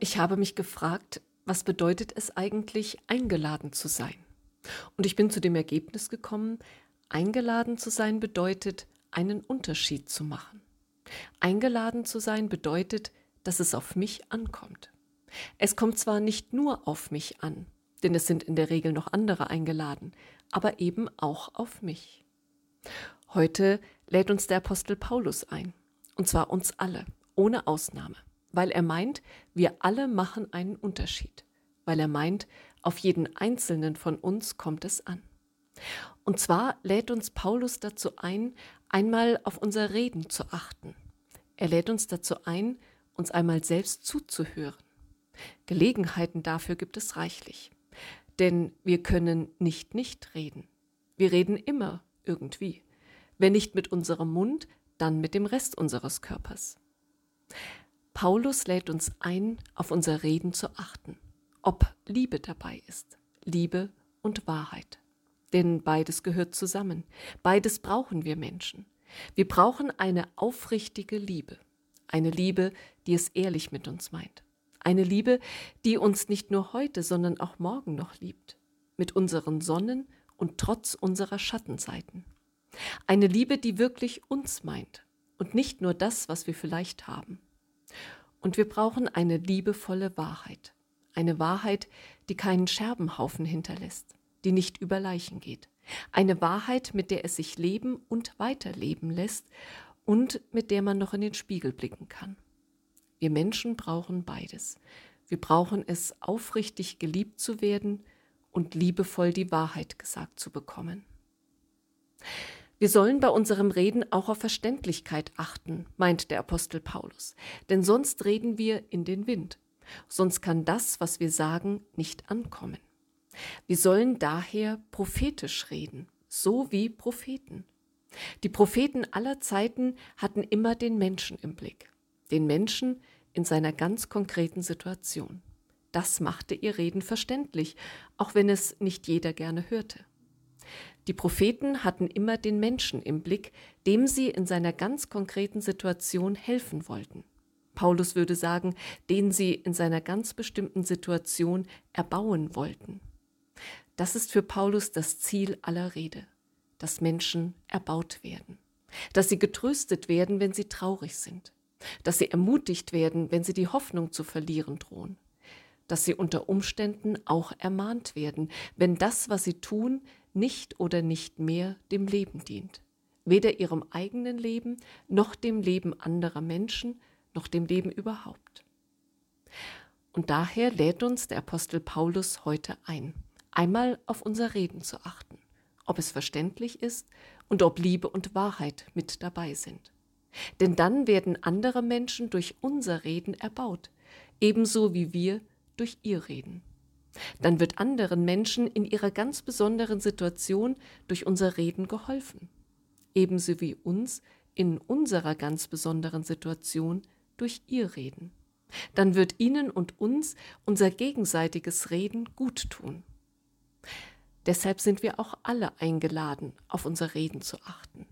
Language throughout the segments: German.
Ich habe mich gefragt, was bedeutet es eigentlich, eingeladen zu sein? Und ich bin zu dem Ergebnis gekommen, eingeladen zu sein bedeutet, einen Unterschied zu machen. Eingeladen zu sein bedeutet, dass es auf mich ankommt. Es kommt zwar nicht nur auf mich an, denn es sind in der Regel noch andere eingeladen, aber eben auch auf mich. Heute lädt uns der Apostel Paulus ein, und zwar uns alle, ohne Ausnahme, weil er meint, wir alle machen einen Unterschied, weil er meint, auf jeden einzelnen von uns kommt es an. Und zwar lädt uns Paulus dazu ein, einmal auf unser Reden zu achten. Er lädt uns dazu ein, uns einmal selbst zuzuhören. Gelegenheiten dafür gibt es reichlich. Denn wir können nicht nicht reden. Wir reden immer irgendwie. Wenn nicht mit unserem Mund, dann mit dem Rest unseres Körpers. Paulus lädt uns ein, auf unser Reden zu achten, ob Liebe dabei ist, Liebe und Wahrheit. Denn beides gehört zusammen, beides brauchen wir Menschen. Wir brauchen eine aufrichtige Liebe, eine Liebe, die es ehrlich mit uns meint. Eine Liebe, die uns nicht nur heute, sondern auch morgen noch liebt, mit unseren Sonnen und trotz unserer Schattenseiten. Eine Liebe, die wirklich uns meint und nicht nur das, was wir vielleicht haben. Und wir brauchen eine liebevolle Wahrheit, eine Wahrheit, die keinen Scherbenhaufen hinterlässt, die nicht über Leichen geht, eine Wahrheit, mit der es sich leben und weiterleben lässt und mit der man noch in den Spiegel blicken kann. Wir Menschen brauchen beides. Wir brauchen es, aufrichtig geliebt zu werden und liebevoll die Wahrheit gesagt zu bekommen. Wir sollen bei unserem Reden auch auf Verständlichkeit achten, meint der Apostel Paulus, denn sonst reden wir in den Wind, sonst kann das, was wir sagen, nicht ankommen. Wir sollen daher prophetisch reden, so wie Propheten. Die Propheten aller Zeiten hatten immer den Menschen im Blick, den Menschen in seiner ganz konkreten Situation. Das machte ihr Reden verständlich, auch wenn es nicht jeder gerne hörte. Die Propheten hatten immer den Menschen im Blick, dem sie in seiner ganz konkreten Situation helfen wollten. Paulus würde sagen, den sie in seiner ganz bestimmten Situation erbauen wollten. Das ist für Paulus das Ziel aller Rede dass Menschen erbaut werden, dass sie getröstet werden, wenn sie traurig sind, dass sie ermutigt werden, wenn sie die Hoffnung zu verlieren drohen, dass sie unter Umständen auch ermahnt werden, wenn das, was sie tun, nicht oder nicht mehr dem Leben dient, weder ihrem eigenen Leben noch dem Leben anderer Menschen noch dem Leben überhaupt. Und daher lädt uns der Apostel Paulus heute ein, einmal auf unser Reden zu achten ob es verständlich ist und ob Liebe und Wahrheit mit dabei sind. Denn dann werden andere Menschen durch unser Reden erbaut, ebenso wie wir durch ihr Reden. Dann wird anderen Menschen in ihrer ganz besonderen Situation durch unser Reden geholfen, ebenso wie uns in unserer ganz besonderen Situation durch ihr Reden. Dann wird ihnen und uns unser gegenseitiges Reden gut tun. Deshalb sind wir auch alle eingeladen, auf unser Reden zu achten,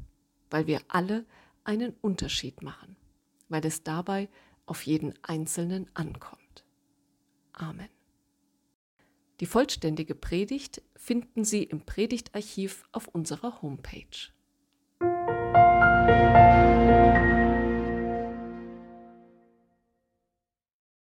weil wir alle einen Unterschied machen, weil es dabei auf jeden Einzelnen ankommt. Amen. Die vollständige Predigt finden Sie im Predigtarchiv auf unserer Homepage.